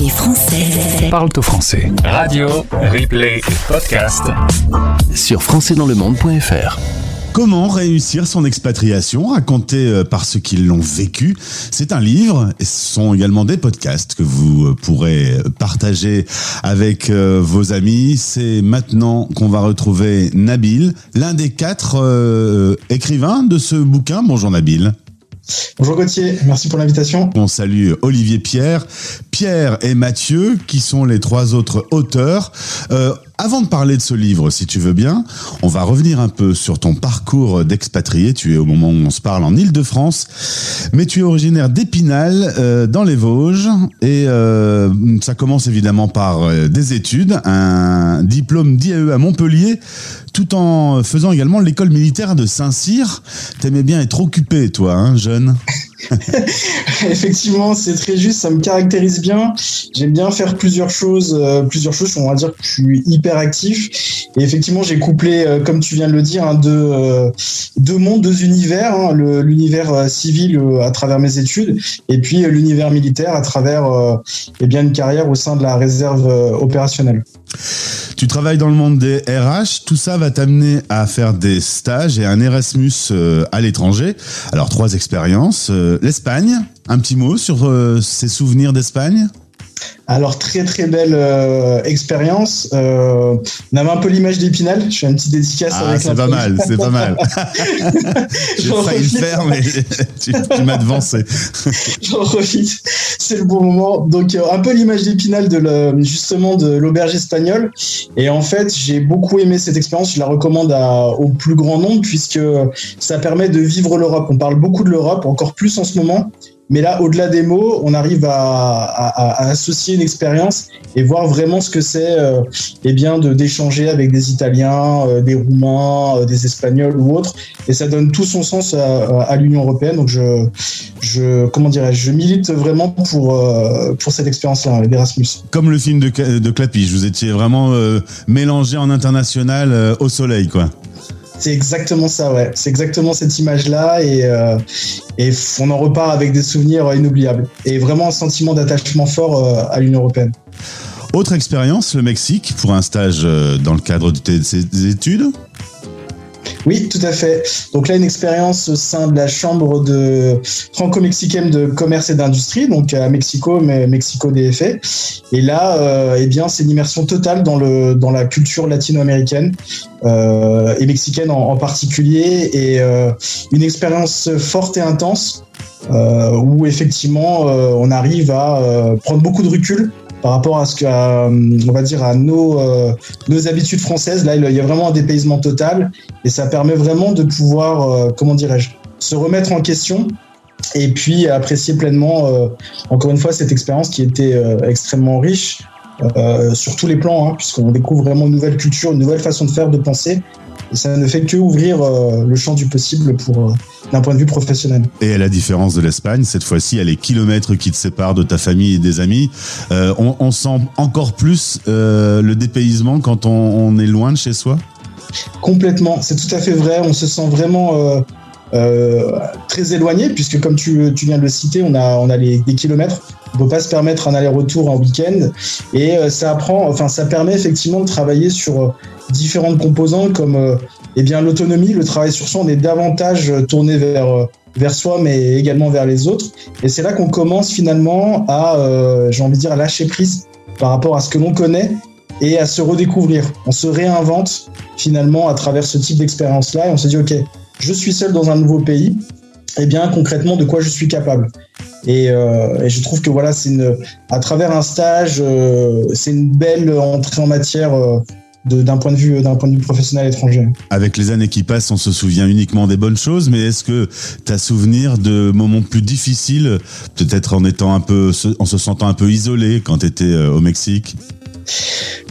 Les Français parlent au français. Radio, replay et podcast. Sur françaisdanslemonde.fr. Comment réussir son expatriation, raconté euh, par ceux qui l'ont vécu? C'est un livre et ce sont également des podcasts que vous euh, pourrez partager avec euh, vos amis. C'est maintenant qu'on va retrouver Nabil, l'un des quatre euh, écrivains de ce bouquin. Bonjour Nabil. Bonjour Gauthier, merci pour l'invitation. On salue Olivier Pierre, Pierre et Mathieu, qui sont les trois autres auteurs. Euh, avant de parler de ce livre, si tu veux bien, on va revenir un peu sur ton parcours d'expatrié. Tu es au moment où on se parle en Ile-de-France, mais tu es originaire d'Épinal, euh, dans les Vosges, et euh, ça commence évidemment par des études, un diplôme d'IAE à Montpellier, tout en faisant également l'école militaire de Saint-Cyr. T'aimais bien être occupé, toi, hein, jeune? Effectivement, c'est très juste, ça me caractérise bien. J'aime bien faire plusieurs choses, euh, plusieurs choses. On va dire que je suis hyper actif. Et effectivement, j'ai couplé, euh, comme tu viens de le dire, hein, deux, euh, deux mondes, deux univers. hein, l'univers civil à travers mes études, et puis l'univers militaire à travers eh bien une carrière au sein de la réserve opérationnelle. Tu travailles dans le monde des RH, tout ça va t'amener à faire des stages et un Erasmus à l'étranger. Alors trois expériences. Euh, L'Espagne, un petit mot sur euh, ses souvenirs d'Espagne? Alors très très belle euh, expérience. Euh, on avait un peu l'image d'Épinal. Je fais une petite dédicace Ah, avec c'est pas mal, c'est pas mal. J'ai J'en failli le faire, mais tu, tu m'as devancé. J'en profite, c'est le bon moment. Donc euh, un peu l'image d'Épinal de le- justement de l'auberge espagnole. Et en fait, j'ai beaucoup aimé cette expérience. Je la recommande à- au plus grand nombre puisque ça permet de vivre l'Europe. On parle beaucoup de l'Europe, encore plus en ce moment. Mais là, au-delà des mots, on arrive à, associer une expérience et voir vraiment ce que c'est, euh, eh bien, de d'échanger avec des Italiens, euh, des Roumains, euh, des Espagnols ou autres. Et ça donne tout son sens à, à l'Union européenne. Donc, je, je comment dirais-je, je milite vraiment pour pour cette expérience-là, l'Erasmus. Comme le film de, de Clapiche, vous étiez vraiment mélangé en international au soleil, quoi. C'est exactement ça, ouais. C'est exactement cette image-là et euh, et on en repart avec des souvenirs inoubliables et vraiment un sentiment d'attachement fort euh, à l'Union européenne. Autre expérience, le Mexique, pour un stage euh, dans le cadre de tes études? Oui, tout à fait. Donc là, une expérience au sein de la chambre de franco-mexicaine de commerce et d'industrie, donc à Mexico, mais Mexico DFA. Et là, euh, eh bien, c'est une immersion totale dans le dans la culture latino-américaine euh, et mexicaine en, en particulier, et euh, une expérience forte et intense euh, où effectivement euh, on arrive à euh, prendre beaucoup de recul par rapport à ce que, on va dire, à nos nos habitudes françaises. Là, il y a vraiment un dépaysement total et ça permet vraiment de pouvoir, comment dirais-je, se remettre en question et puis apprécier pleinement, encore une fois, cette expérience qui était extrêmement riche euh, sur tous les plans, hein, puisqu'on découvre vraiment une nouvelle culture, une nouvelle façon de faire, de penser. Et ça ne fait que ouvrir euh, le champ du possible pour euh, d'un point de vue professionnel. Et à la différence de l'Espagne, cette fois-ci, a les kilomètres qui te séparent de ta famille et des amis. On, on sent encore plus le dépaysement quand on, on est loin de chez soi? Complètement, c'est tout à fait vrai. On se sent vraiment très éloigné, puisque comme tu, tu viens de le citer, on a, on a les, des kilomètres. On peut pas se permettre un aller-retour en week-end. Et euh, ça apprend, enfin, ça permet effectivement de travailler sur euh, différentes composantes comme euh, eh l'autonomie, le travail sur soi. On est davantage tourné vers soi, mais également vers les autres. Et c'est là qu'on commence finalement à, j'ai envie de lâcher prise par rapport à ce que l'on connaît et à se redécouvrir. On se réinvente finalement à travers ce type d'expérience-là et on se dit, OK, je suis seul dans un nouveau pays, et bien concrètement, de quoi je suis capable? Et, euh, et je trouve que voilà, c'est une, à travers un stage, euh, c'est une belle entrée en matière euh, d'un point de vue d'un point de vue professionnel étranger. Avec les années qui passent, on se souvient uniquement des bonnes choses, mais est-ce que tu as souvenir de moments plus difficiles, peut-être en étant un peu, en se sentant un peu isolé quand tu étais au Mexique?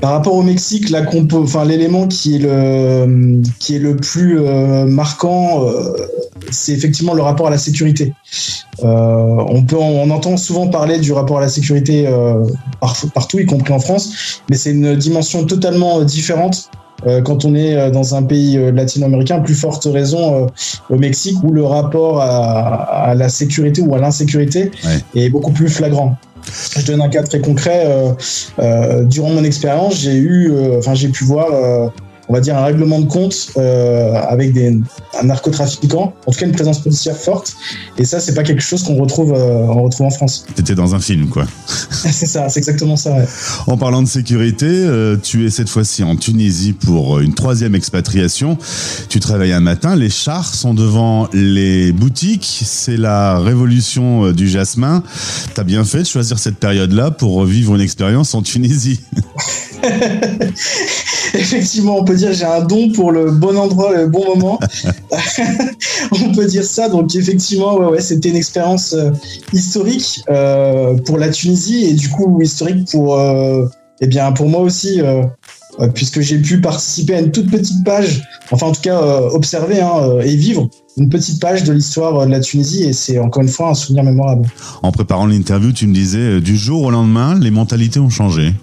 Par rapport au Mexique, la compo, enfin l'élément qui est le qui est le plus euh, marquant, euh, c'est effectivement le rapport à la sécurité. Euh, on peut, on entend souvent parler du rapport à la sécurité euh, par- partout, y compris en France, mais c'est une dimension totalement différente euh, quand on est dans un pays latino-américain, plus forte raison au Mexique où le rapport à, à la sécurité ou à l'insécurité Ouais. est beaucoup plus flagrant. Je donne un cas très concret. durant mon expérience, j'ai eu, enfin, j'ai pu voir on va dire, un règlement de compte euh, avec des, un narcotrafiquant, en tout cas une présence policière forte. Et ça, c'est pas quelque chose qu'on retrouve, euh, on retrouve en France. T'étais dans un film, quoi. c'est ça, c'est exactement ça. Ouais. En parlant de sécurité, euh, tu es cette fois-ci en Tunisie pour une troisième expatriation. Tu travailles un matin, les chars sont devant les boutiques, c'est la révolution du jasmin. T'as bien fait de choisir cette période-là pour vivre une expérience en Tunisie. Effectivement, on peut dire j'ai un don pour le bon endroit, le bon moment. on peut dire ça. Donc effectivement, ouais, c'était une expérience euh, historique euh, pour la Tunisie et du coup historique pour, euh, eh bien, pour moi aussi. puisque j'ai pu participer à une toute petite page, enfin en tout cas observer hein, et vivre une petite page de l'histoire de la Tunisie et c'est encore une fois un souvenir mémorable. En préparant l'interview, tu me disais du jour au lendemain, les mentalités ont changé.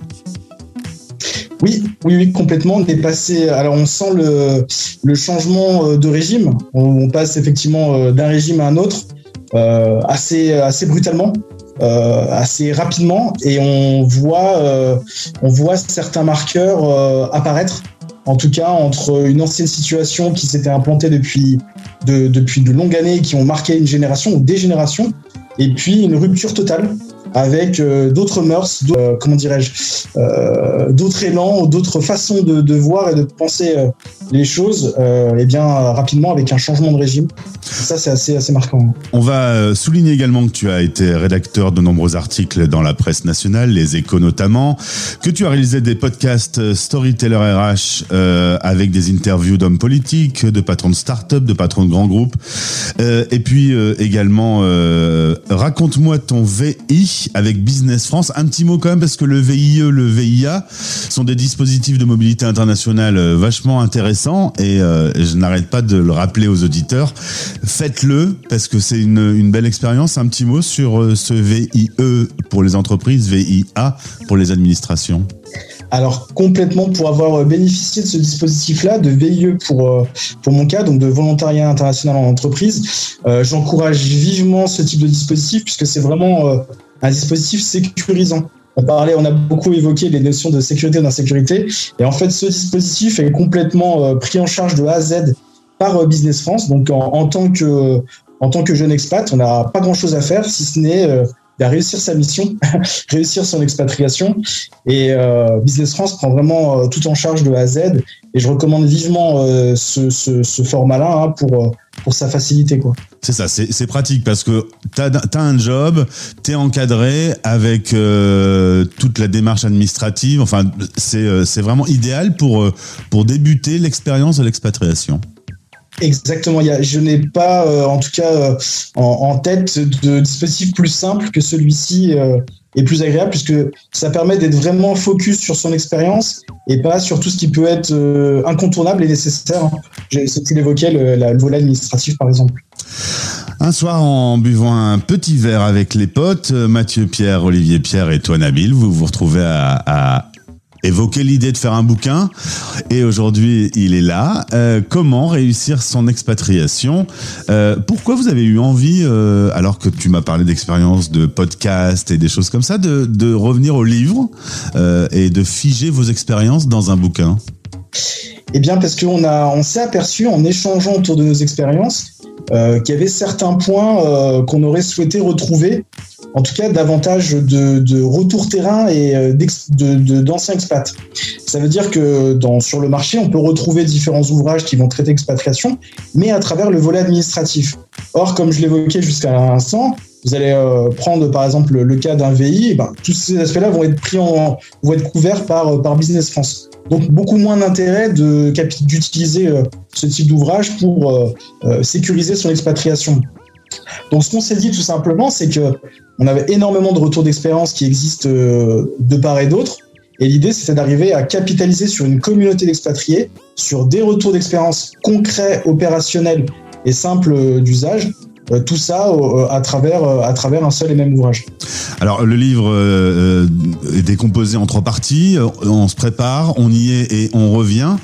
Oui, oui, oui, complètement. On est passé. Alors, on sent le, le changement euh, de régime. On, passe effectivement euh, d'un régime à un autre euh, assez, assez brutalement, assez rapidement, et on voit, on voit certains marqueurs apparaître. En tout cas, entre une ancienne situation qui s'était implantée depuis de, depuis de longues années, qui ont marqué une génération ou des générations, et puis une rupture totale avec euh, d'autres mœurs, euh, comment dirais-je, euh, d'autres élans, d'autres façons de, voir et de penser les choses, et bien rapidement avec un changement de régime. Ça, c'est assez, assez marquant. On va souligner également que tu as été rédacteur de nombreux articles dans la presse nationale, les échos notamment, que tu as réalisé des podcasts Storyteller RH avec des interviews d'hommes politiques, de patrons de start-up, de patrons de grands groupes, et puis également raconte-moi ton VI avec Business France. Un petit mot quand même parce que le VIE, le VIA sont des dispositifs de mobilité internationale euh, vachement intéressants et euh, je n'arrête pas de le rappeler aux auditeurs. Faites-le parce que c'est une, belle expérience. Un petit mot sur euh, ce VIE pour les entreprises, VIA pour les administrations. Alors complètement pour avoir bénéficié de ce dispositif-là, de VIE pour, pour mon cas, donc de volontariat international en entreprise, j'encourage vivement ce type de dispositif puisque c'est vraiment un dispositif sécurisant. On parlait, on a beaucoup évoqué les notions de sécurité et d'insécurité. Et en fait, ce dispositif est complètement euh, pris en charge de A à Z par euh, Business France. Donc, en, tant que en tant que jeune expat, on n'a pas grand chose à faire si ce n'est euh, réussir sa mission, réussir son expatriation. Et Business France prend vraiment tout en charge de A à Z. Et je recommande vivement ce, ce, format-là hein, pour pour sa facilité quoi. C'est ça, c'est pratique parce que tu as, un job, tu es encadré avec euh, toute la démarche administrative, enfin euh, c'est vraiment idéal pour, euh, pour débuter l'expérience de l'expatriation. Exactement, je n'ai pas en tout cas en, tête de dispositif plus simple que celui-ci est plus agréable puisque ça permet d'être vraiment focus sur son expérience et pas sur tout ce qui peut être incontournable et nécessaire. Hein. Tu l'évoquais, le, le volet administratif par exemple. Un soir, en buvant un petit verre avec les potes, Mathieu Pierre, Olivier Pierre et toi Nabil, vous vous retrouvez à, évoquer l'idée de faire un bouquin. Et aujourd'hui, il est là. Euh, comment réussir son expatriation? Euh, Pourquoi vous avez eu envie, euh, alors que tu m'as parlé d'expérience de podcast et des choses comme ça, de, revenir au livre et de figer vos expériences dans un bouquin? Eh bien, parce qu'on on s'est aperçu en échangeant autour de nos expériences qu'il y avait certains points qu'on aurait souhaité retrouver, en tout cas davantage de, retour terrain et euh, d'anciens expats. Ça veut dire que sur le marché, on peut retrouver différents ouvrages qui vont traiter expatriation, mais à travers le volet administratif. Or, comme je l'évoquais jusqu'à l'instant, vous allez euh, prendre par exemple le, cas d'un VI, ben, tous ces aspects-là vont être pris en, vont être couverts par, par Business France. Donc beaucoup moins d'intérêt d'utiliser euh, ce type d'ouvrage pour euh, euh, sécuriser son expatriation. Donc ce qu'on s'est dit tout simplement, c'est que on avait énormément de retours d'expérience qui existent de part et d'autre. Et l'idée, c'était d'arriver à capitaliser sur une communauté d'expatriés, sur des retours d'expérience concrets, opérationnels et simples d'usage, euh, tout ça euh, à travers, euh, à travers un seul et même ouvrage. Alors le livre est décomposé en trois parties, on se prépare, on y est et on revient.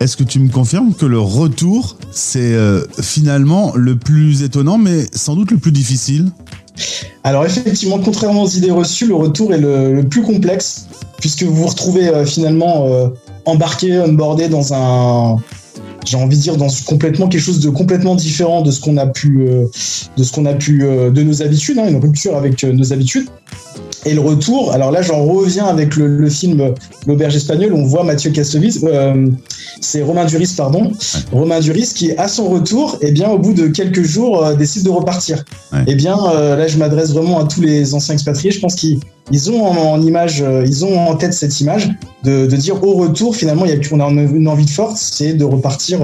Est-ce que tu me confirmes que le retour, c'est finalement le plus étonnant, mais sans doute le plus difficile? Alors effectivement, contrairement aux idées reçues, le retour est le, plus complexe puisque vous vous retrouvez finalement embarqué, onboardé dans un, j'ai envie de dire dans complètement quelque chose de complètement différent de ce qu'on a pu, euh, de ce qu'on a pu, de nos habitudes, hein, une rupture avec nos habitudes. Et le retour, alors là j'en reviens avec le, film L'auberge espagnole, on voit Mathieu Kassovitz, euh, c'est Romain Duris, pardon, Romain Duris qui à son retour, et eh bien au bout de quelques jours euh, décide de repartir. Et eh bien euh, là je m'adresse vraiment à tous les anciens expatriés, je pense qu'ils ont en, image, ils ont en tête cette image de, dire au retour finalement il y a, on a une envie de force, c'est de repartir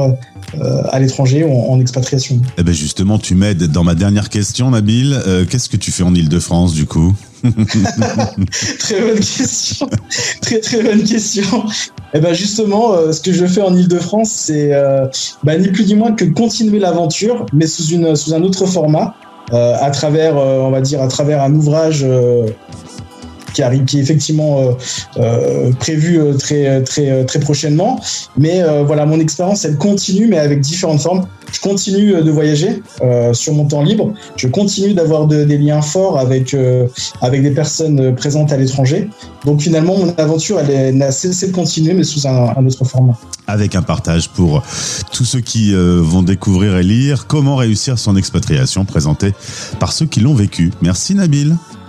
à l'étranger en, expatriation. Eh ben justement, tu m'aides dans ma dernière question, Nabil. Qu'est-ce que tu fais en Ile-de-France du coup? très bonne question. très très bonne question. Et eh ben justement, euh, ce que je fais en Ile-de-France, c'est euh, bah, ni plus ni moins que continuer l'aventure, mais sous une sous un autre format, euh, à travers, on va dire, à travers un ouvrage qui est effectivement euh, euh, prévu euh, très très très prochainement. Mais voilà, mon expérience elle continue, mais avec différentes formes. Je continue de voyager sur mon temps libre. Je continue d'avoir des liens forts avec avec des personnes présentes à l'étranger. Donc finalement, mon aventure elle n'a cessé de continuer, mais sous un, un, autre format. Avec un partage pour tous ceux qui vont découvrir et lire comment réussir son expatriation, présenté par ceux qui l'ont vécu. Merci Nabil.